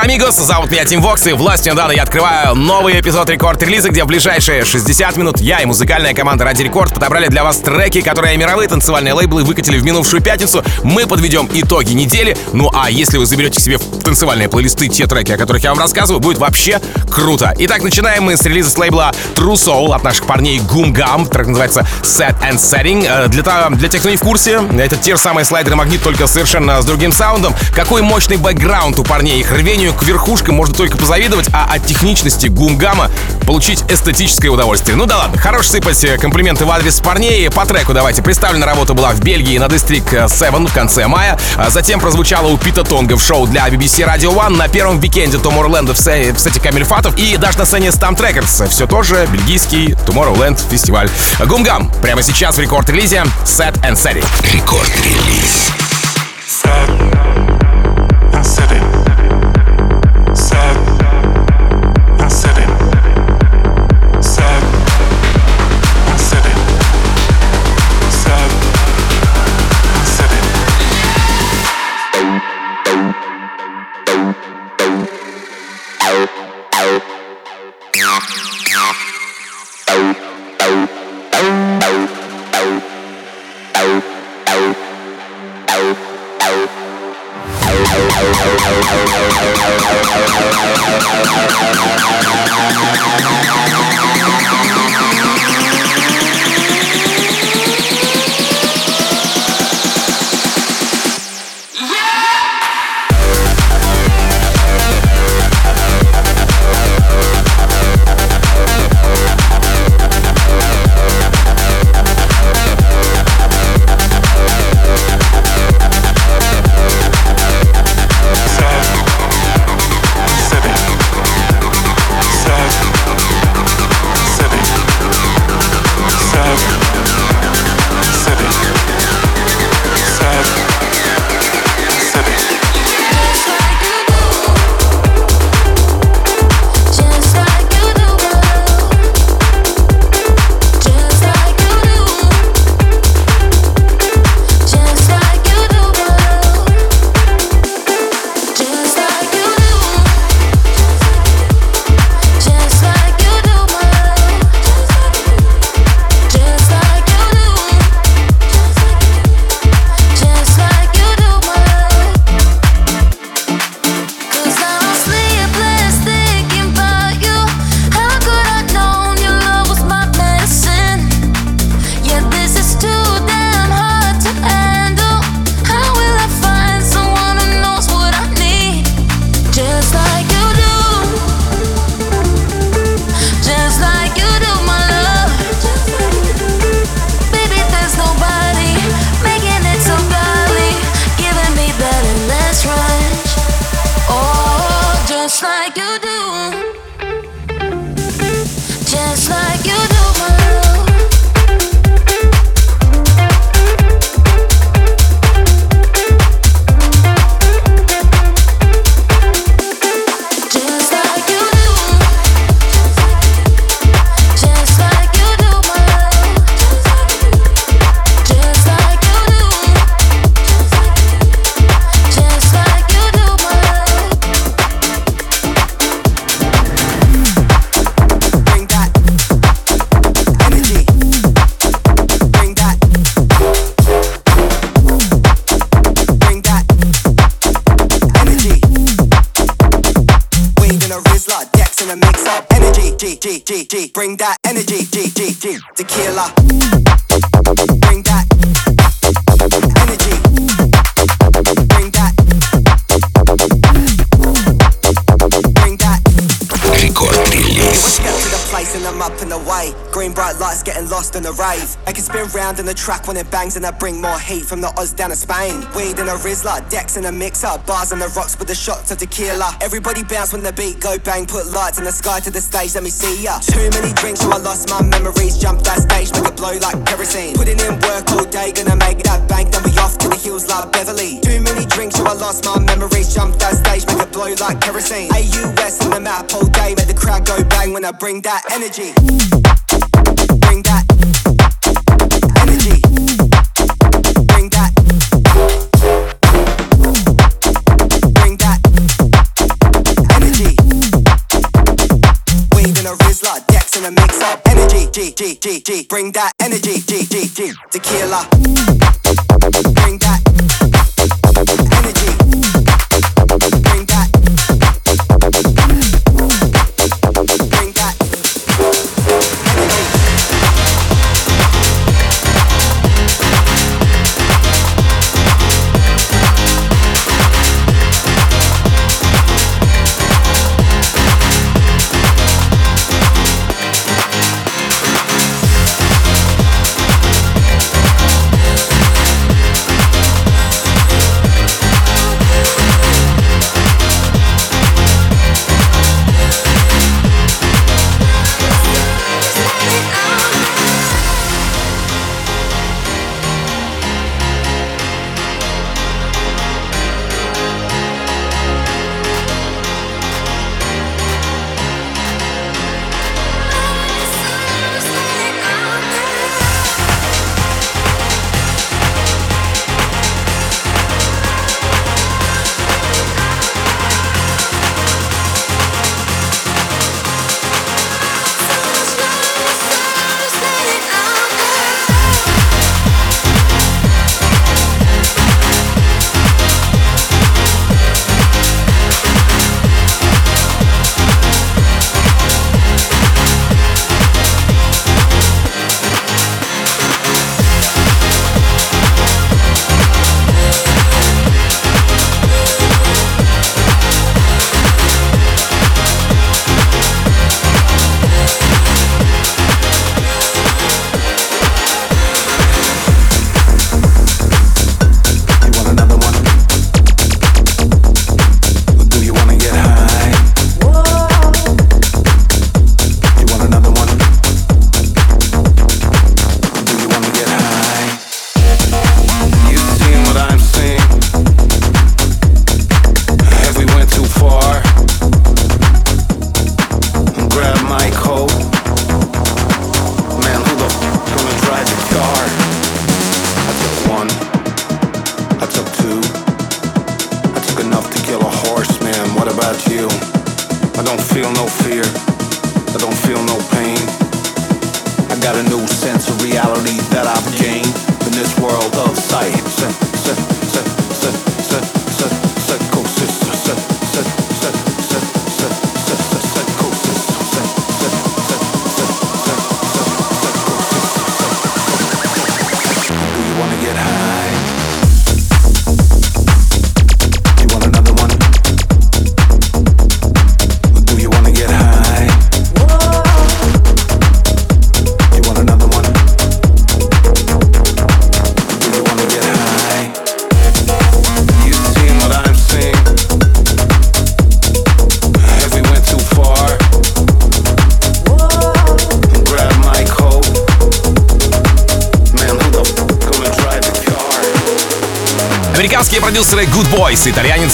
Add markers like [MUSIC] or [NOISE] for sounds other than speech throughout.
Амигос, зовут меня Tim Vox, и властью мне данной я открываю новый эпизод Record Release а, где в ближайшие 60 минут я и музыкальная команда Радио Рекорд подобрали для вас треки, которые мировые танцевальные лейблы выкатили в минувшую пятницу. Мы подведем итоги недели, ну а если вы заберете себе в танцевальные плейлисты те треки, о которых я вам рассказываю, будет вообще круто. Итак, начинаем мы с релиза с лейбла True Soul от наших парней Goom Gum, трек называется Set and Setting. Э, для, для тех, кто не в курсе, это те же самые Slider & Magnit, только совершенно с другим саундом. Какой мощный бэкграунд у парней, их рвению к верхушкам можно только позавидовать, а от техничности Goom Gum а получить эстетическое удовольствие. Ну да ладно, хорош сыпать э, комплименты в адрес парней. По треку давайте. Представлена работа была в Бельгии на District 7 в конце мая. А затем прозвучала у Пита Тонга в шоу для BBC Radio One на первом викенде Tomorrowland в, се- в сете CamelPhat ов и даже на сцене STMPD RCRDS. Все тоже бельгийский Tomorrowland фестиваль. Гумгам прямо сейчас в рекорд-релизе Set and Setting. Рекорд-релиз. Set and setting. I can spin round in the track when it bangs and I bring more heat from the Oz down to Spain. Weed in a Rizzler, decks in a mixer, bars on the rocks with the shots of tequila. Everybody bounce when the beat go bang, put lights in the sky to the stage, let me see ya. Too many drinks, so I lost my memories. Jump that stage, make it blow like kerosene. Putting in work all day, gonna make that bank, then we off to the hills like Beverly. Too many drinks, so I lost my memories. Jump that stage, make it blow like kerosene. AUS in the map all day, make the crowd go bang when I bring that energy. G. Bring that energy, G, G, G. Tequila. Bring that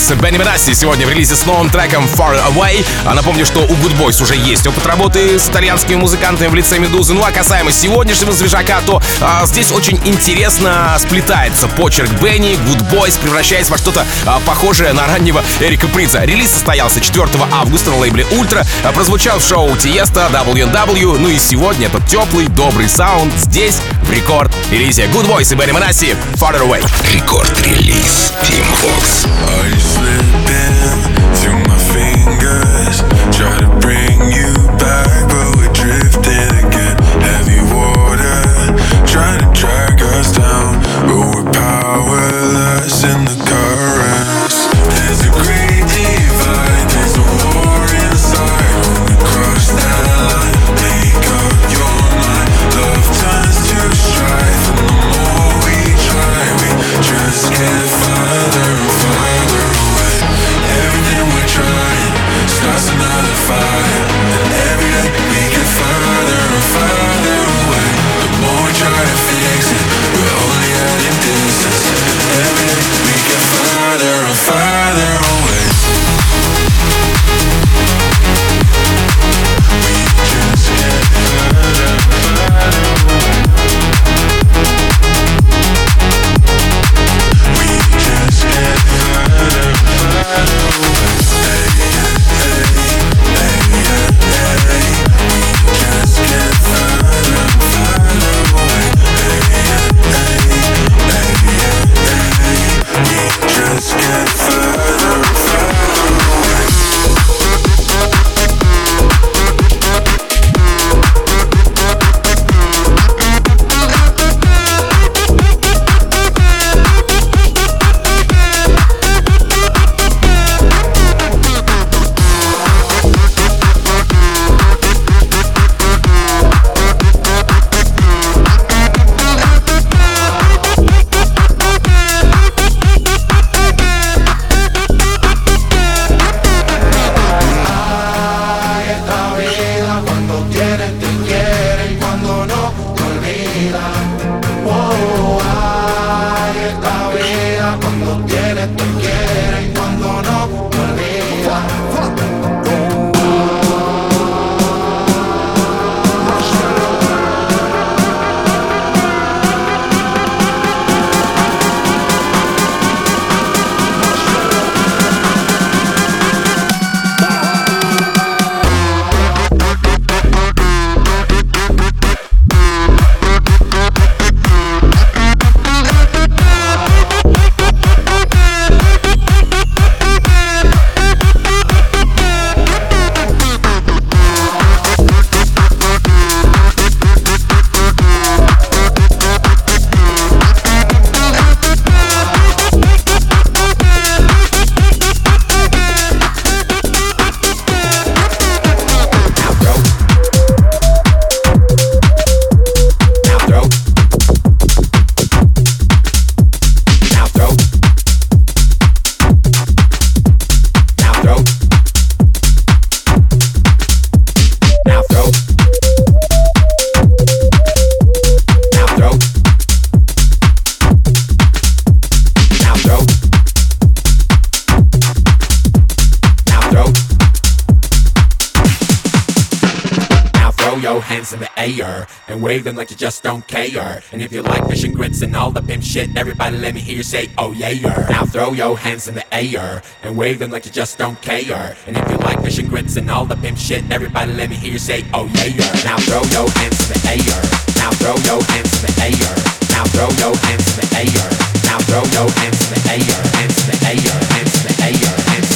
Boys, Benny Benassi сегодня в релизе с новым треком Far Away. А напомню, что у Good Boys уже есть опыт работы с итальянскими музыкантами в лице Медузы. Ну а касаемо сегодняшнего свежака, то а, здесь очень интересно сплетается почерк Benny, Good Boys, превращаясь во что-то а, похожее на раннего Эрика Придза. Релиз состоялся 4 августа на лейбле Ультра, а, прозвучал в шоу Тиесто, WNW, ну и сегодня этот теплый, добрый саунд здесь, в Record Release Good Boys и Benny Benassi Far Away. Рекорд-релиз Team Vox. In the waving like you just don't care. And if you like fishing grits and all the pimp shit, everybody let me hear you say, oh yeah. Now throw your hands in the air and wave them like you just don't care. And if you like fishing grits and all the pimp shit, everybody let me hear you say, oh yeah. Now throw your hands in the air. Now throw your hands in the air. Now throw your hands in the air. Now throw your hands in the air. Hands in the air. Hands in the air. Hands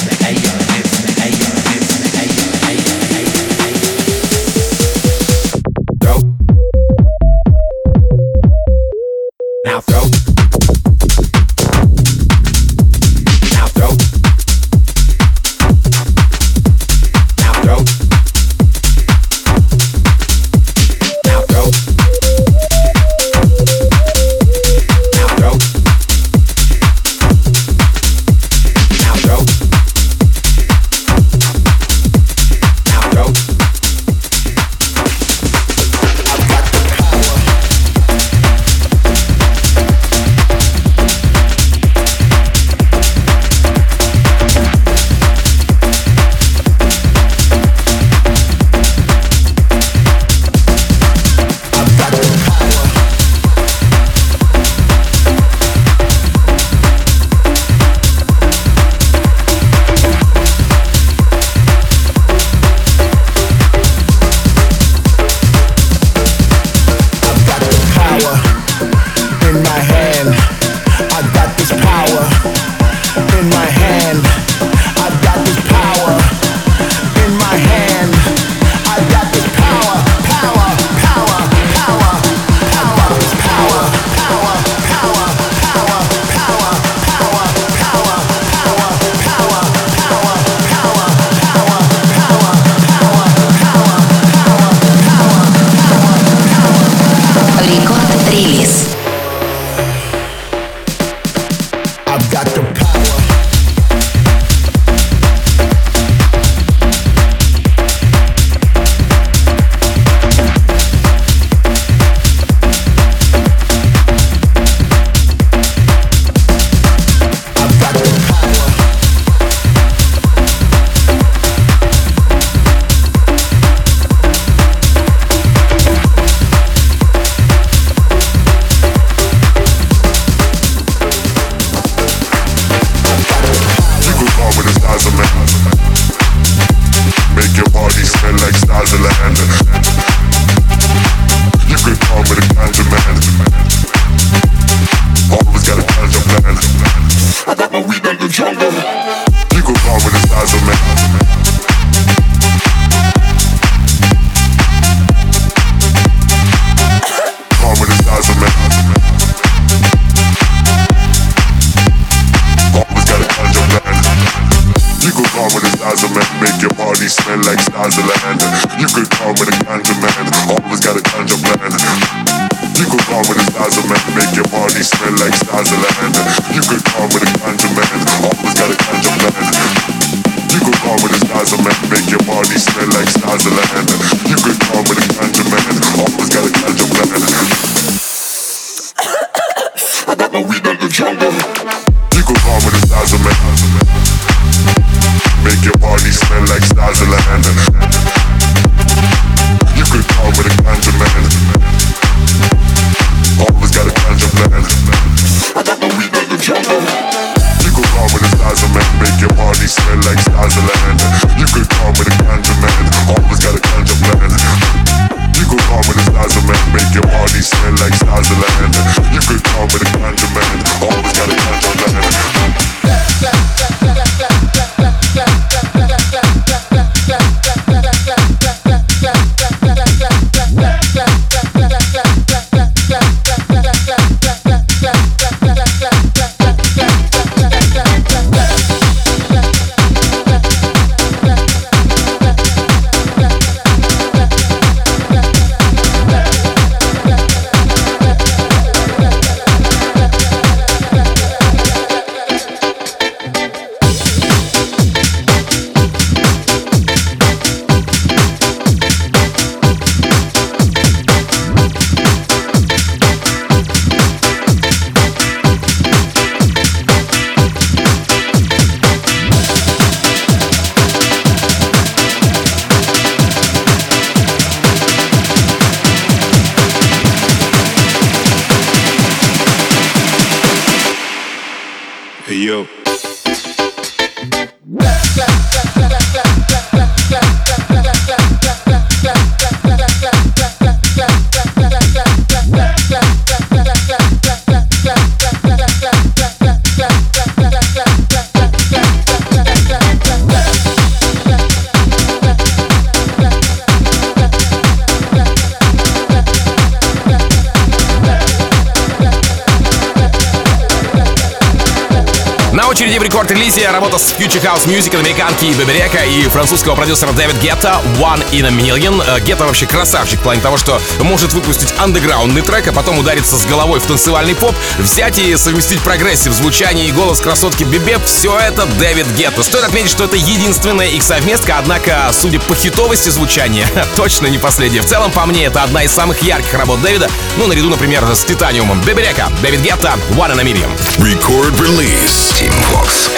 американки Bebe Rexha и французского продюсера Дэвид Гетта «One in a Million». Э, Гетта вообще красавчик в плане того, что может выпустить андеграундный трек, а потом удариться с головой в танцевальный поп, взять и совместить прогрессив, звучание и голос красотки Bebe. Все это Дэвид Гетта. Стоит отметить, что это единственная их совместка, однако, судя по хитовости звучания, [LAUGHS] точно не последняя. В целом, по мне, это одна из самых ярких работ Дэвида, ну, наряду, например, с «Titanium ом». Bebe Rexha, Дэвид Гетта, «One in a Million». Record release. Team Fox.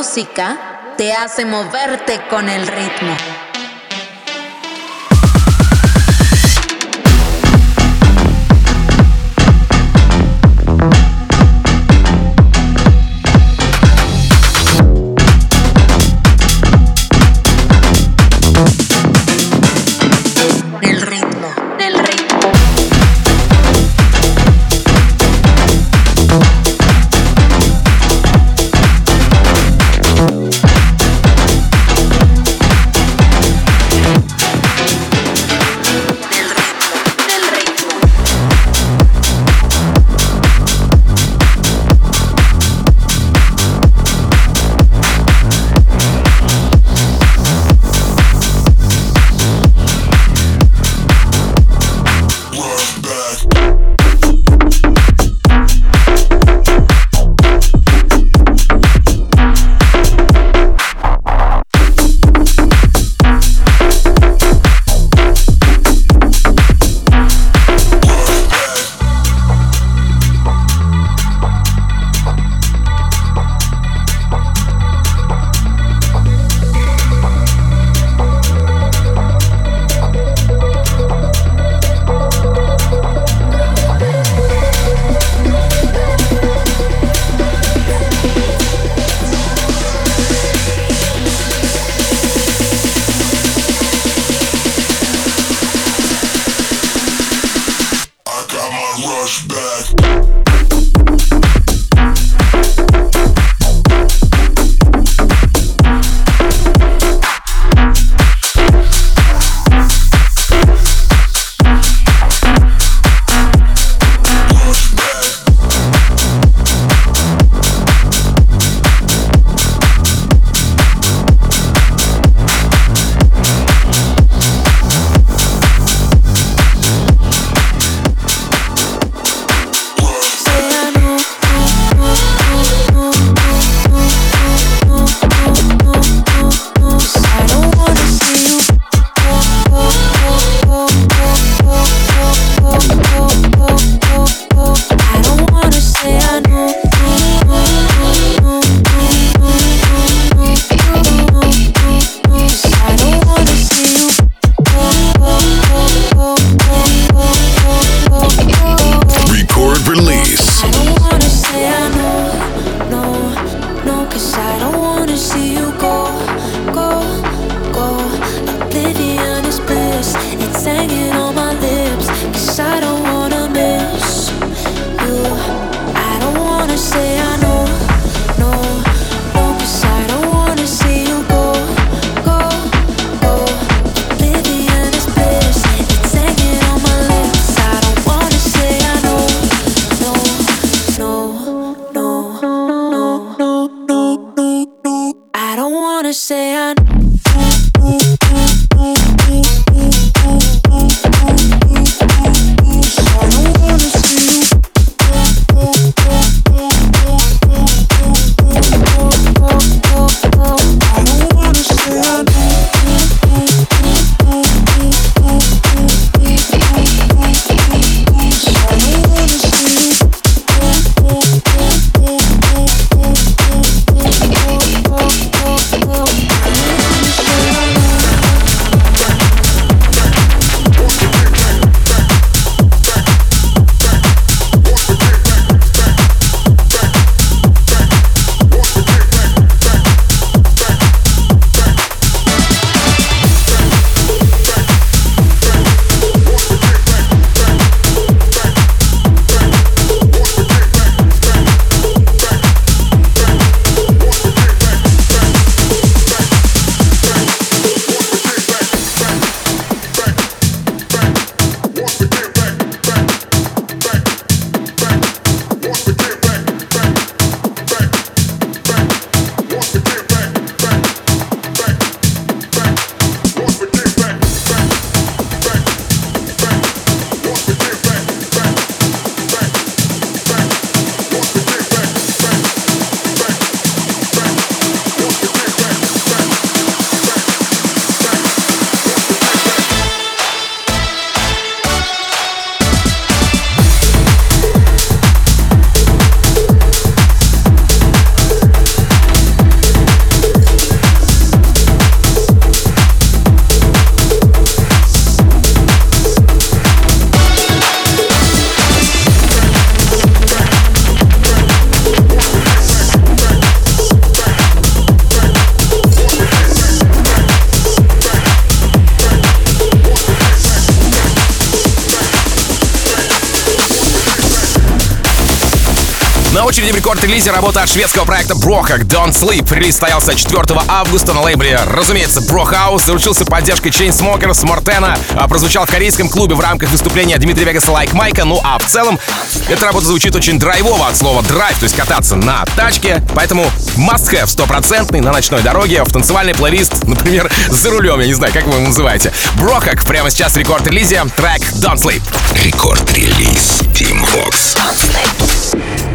música te hace moverte con el ritmo. Очереди в рекорд-релизе работа от шведского проекта Брохак Don't Sleep. Релиз состоялся 4 августа на лейбле. Разумеется, Брохаус заручился поддержкой Chainsmokers, Мортена, а прозвучал в корейском клубе в рамках выступления Дмитрия Вегаса Like Майка. Ну а в целом, эта работа звучит очень драйвово от слова драйв, то есть кататься на тачке. Поэтому must-have стопроцентный на ночной дороге, в танцевальный плейлист, например, за рулем, я не знаю, как вы его называете. Брохак прямо сейчас в рекорд-релизе, трек Don't Sleep. Рекорд-релиз Team Vox. Don't sleep.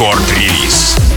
Рекорд-релиз.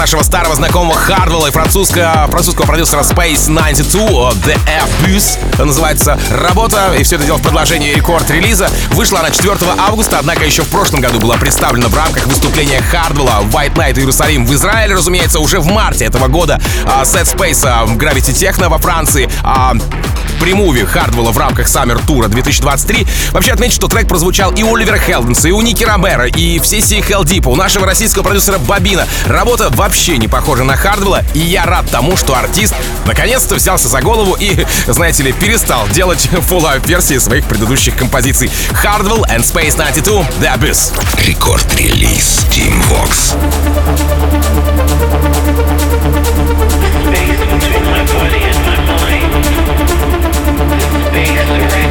Нашего старого знакомого Хардвелла и французского, французского продюсера Space 92 The Air Bus называется работа, и все это дело в продолжении рекорд-релиза. Вышла она 4 августа, однако еще в прошлом году была представлена в рамках выступления Хардвелла White Night Иерусалим в Израиле, разумеется, уже в марте этого года. А, Set Space а, Gravity Techno во Франции, а премуве Хардвелла в рамках Summer Тура 2023. Вообще отмечу, что трек прозвучал и у Оливера Хелденса, и у Ники Ромера, и в сессии Хелдипа, у нашего российского продюсера Бабина. Работа вообще не похожа на Хардвелла, и я рад тому, что артист наконец-то взялся за голову и, знаете ли, перестал делать фуллайв версии своих предыдущих композиций. Hardwell and Space 92 The Abyss. Рекорд-релиз Team Vox. Space between my body and my mind. Thank you.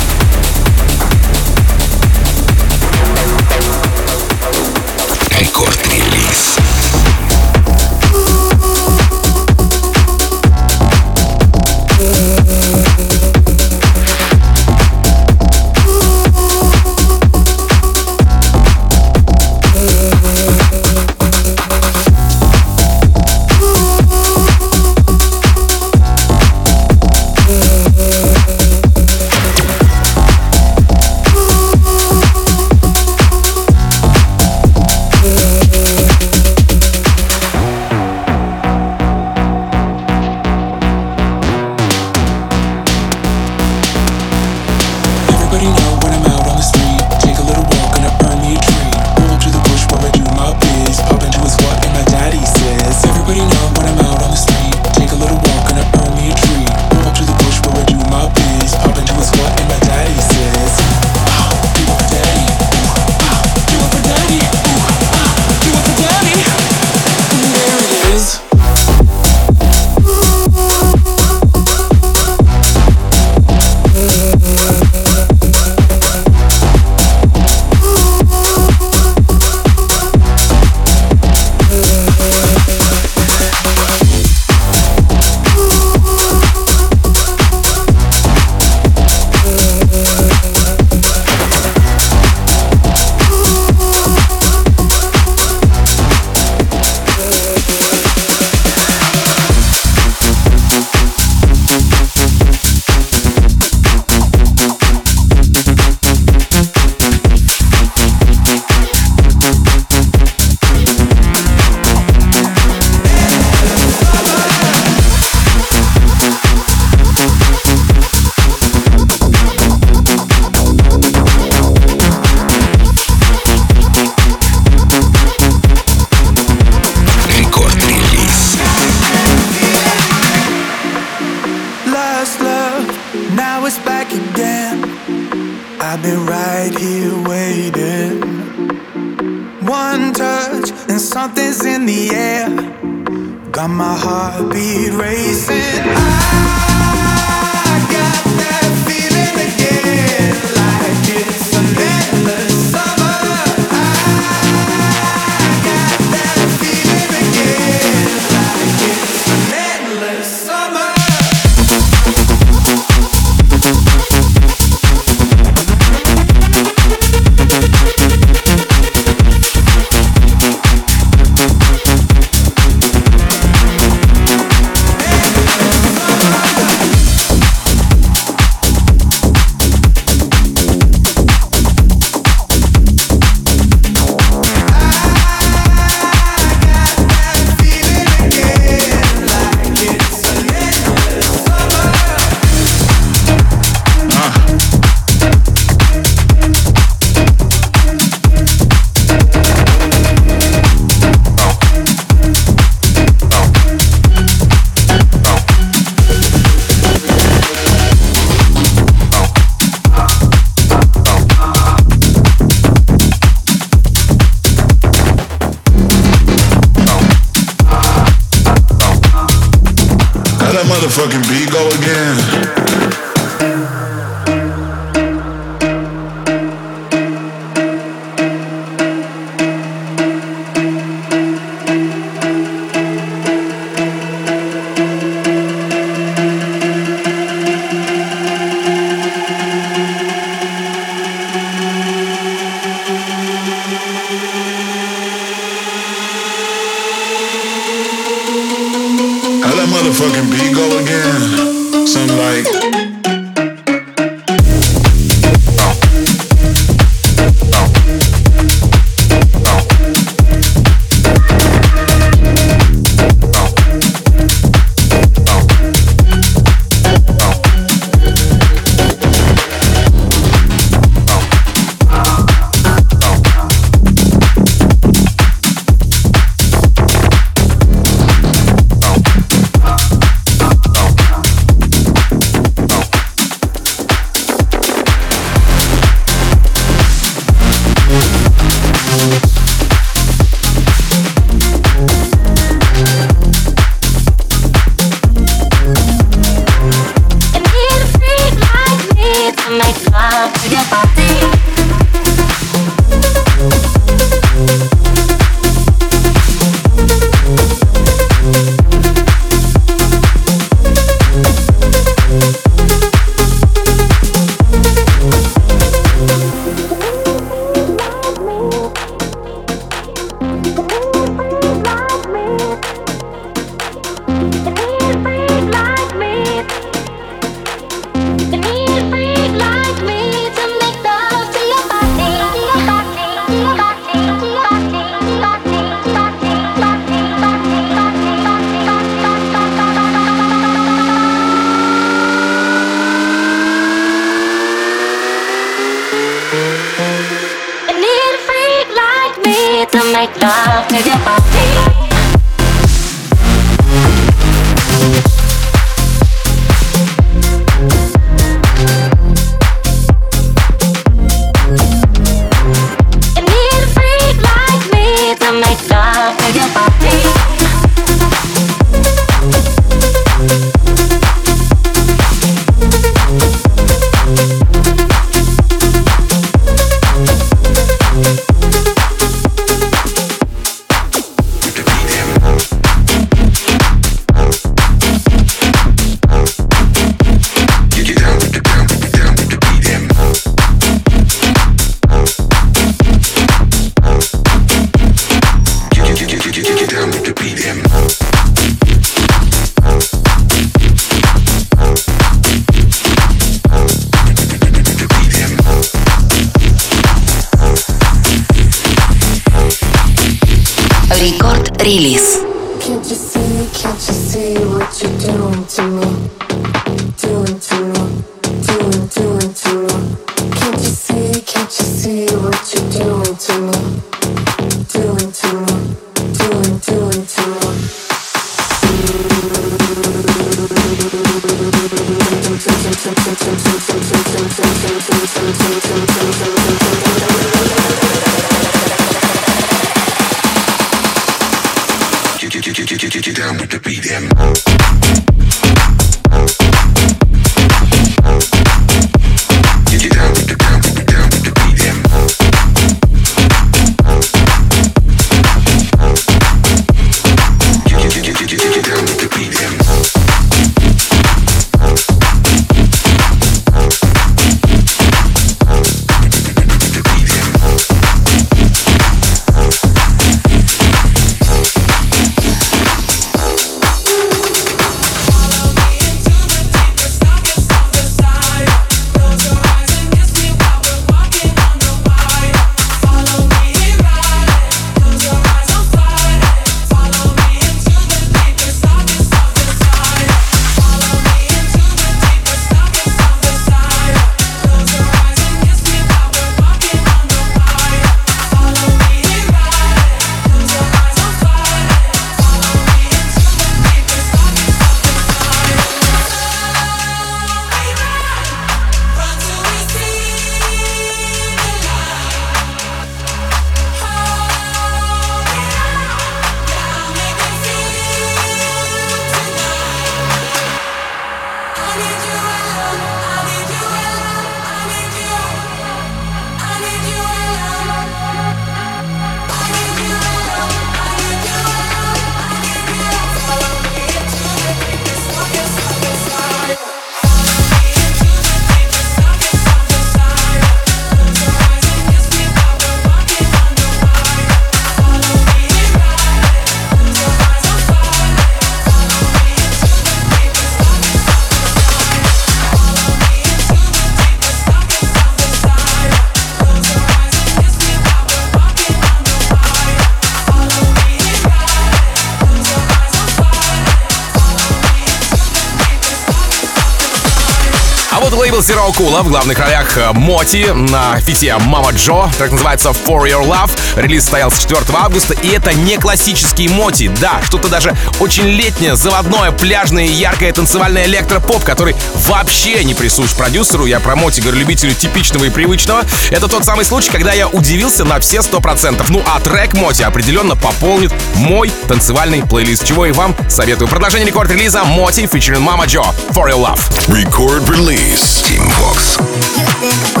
Кула в главных ролях э, Моти на фите Мама Джо. Трек называется For Your Love. Релиз состоялся 4 августа, и это не классический Моти. Да, что-то даже очень летнее, заводное, пляжное яркое танцевальное электропоп, который вообще не присущ продюсеру. Я про Моти говорю любителю типичного и привычного. Это тот самый случай, когда я удивился на все 100%. Ну а трек Моти определенно пополнит мой танцевальный плейлист, чего и вам советую. Продолжение рекорд-релиза Моти featuring Mama Joe For Your Love. Record release. Fox.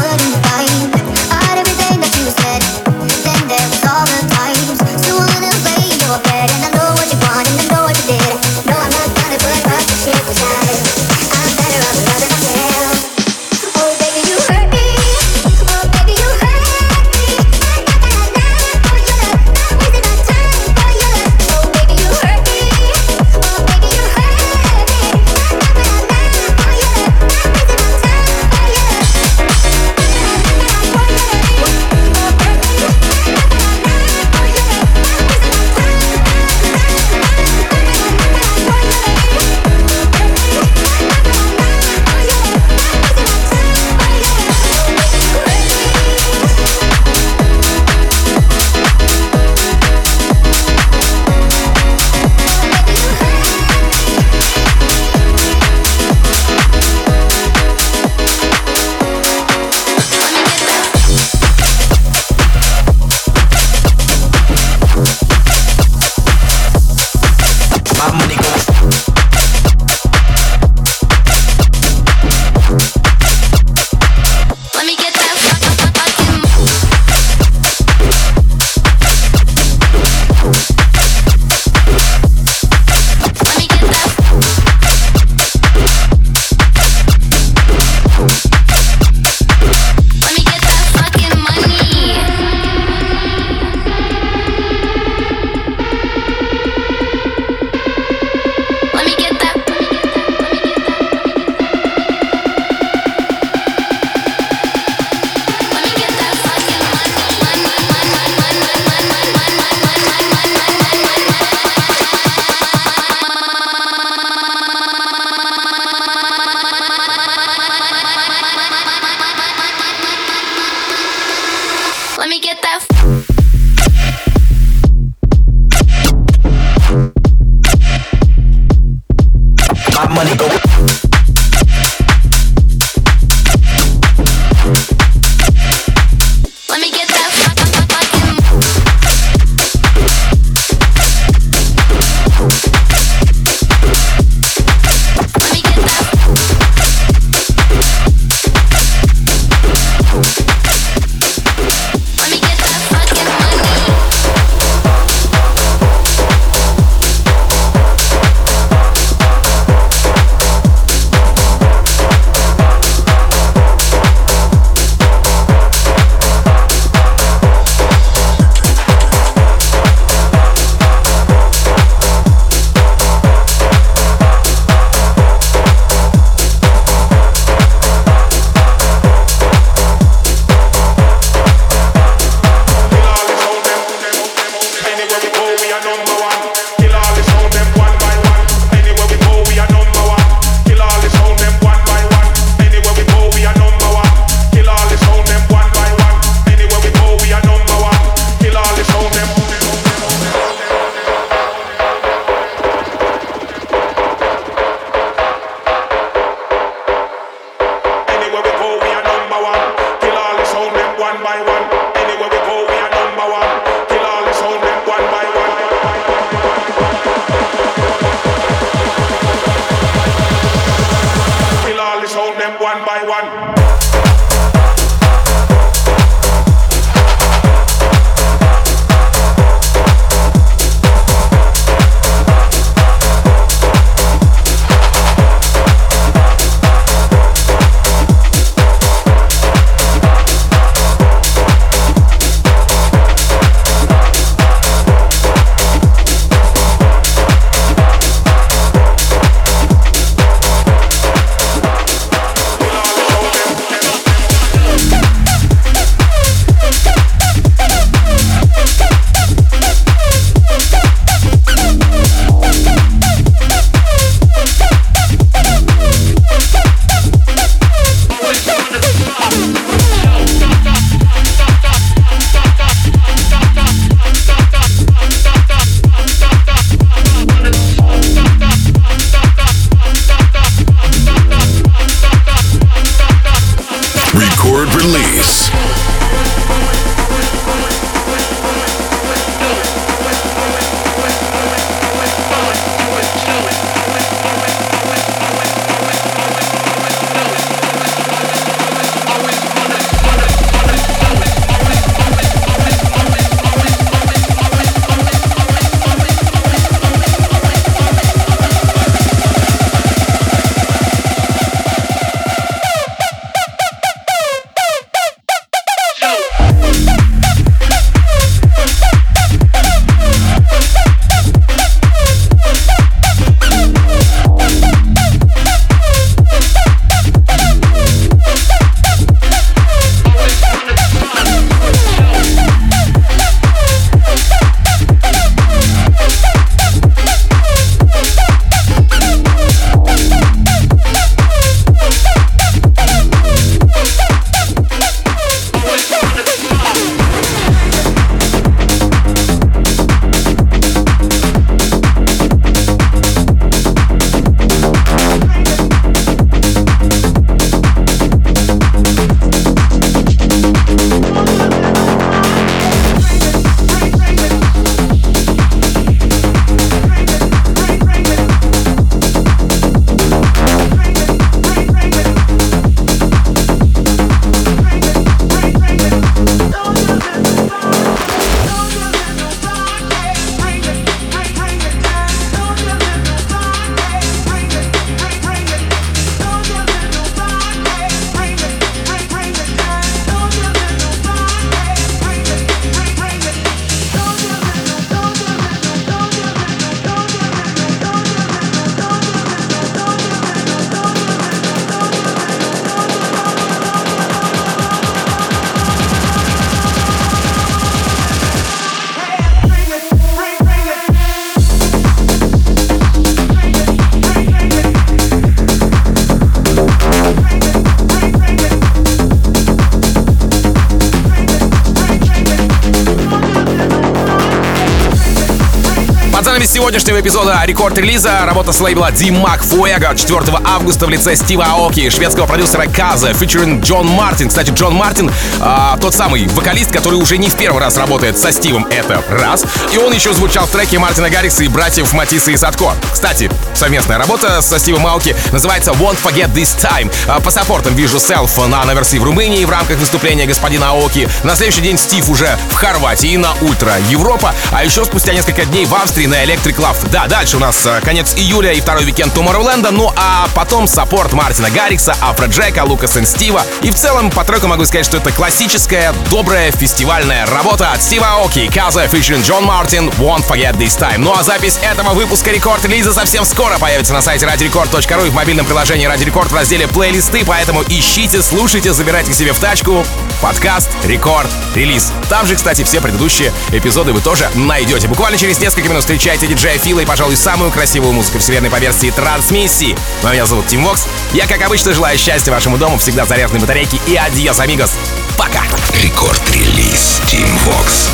очередной эпизод эпизода рекорд-релиза работа с лейбла D-Mac Fuego 4 августа в лице Стива Аоки, шведского продюсера Каза, featuring Джон Мартин. Кстати, Джон Мартин а, тот самый вокалист, который уже не в первый раз работает со Стивом, это раз. И он еще звучал в треке Мартина Гаррикса и братьев Матисса и Садко. Кстати, совместная работа со Стивом Аоки называется Won't Forget This Time. А, по саппортам вижу Self на Neversea в Румынии в рамках выступления господина Аоки. На следующий день Стив уже в Хорватии на Ultra Europe, а еще спустя несколько дней в Австрии на Electric Love. Да, дальше у нас э, конец июля и второй уикенд Tomorrowland, ну а потом саппорт Мартина Гаррикса, Афро Джека, Лукаса и Стива. И в целом по треку могу сказать, что это классическая, добрая фестивальная работа от Стива Аоки, Каза, featuring Джон Мартин, Won't Forget This Time. Ну а запись этого выпуска рекорд релиза совсем скоро появится на сайте radiorecord.ru и в мобильном приложении Radio Record в разделе плейлисты, поэтому ищите, слушайте, забирайте к себе в тачку подкаст Рекорд Релиз. Там же, кстати, все предыдущие эпизоды вы тоже найдете. Буквально через несколько минут встречайте диджея Фила и, пожалуй, самую красивую музыку вселенной по версии трансмиссии. Но меня зовут Тим Вокс. Я, как обычно, желаю счастья вашему дому, всегда заряженной батарейки и adiós, amigos. Пока! Рекорд-релиз Team Vox.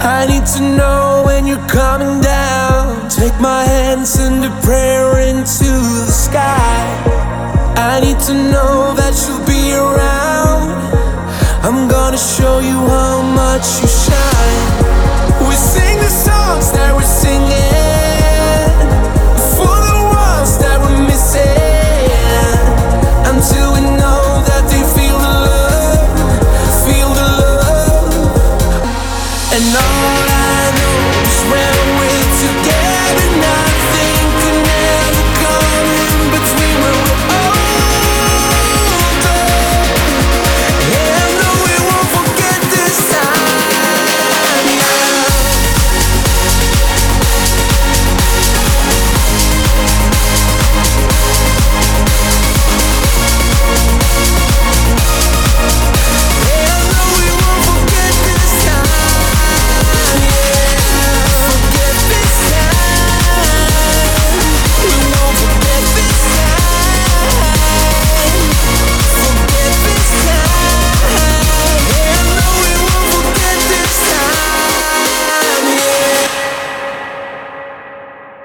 I need to know when you're coming down. Take my hand, send a prayer into the sky. I need to know that you'll be around. wanna show you how much you shine. We sing the songs that we're singing.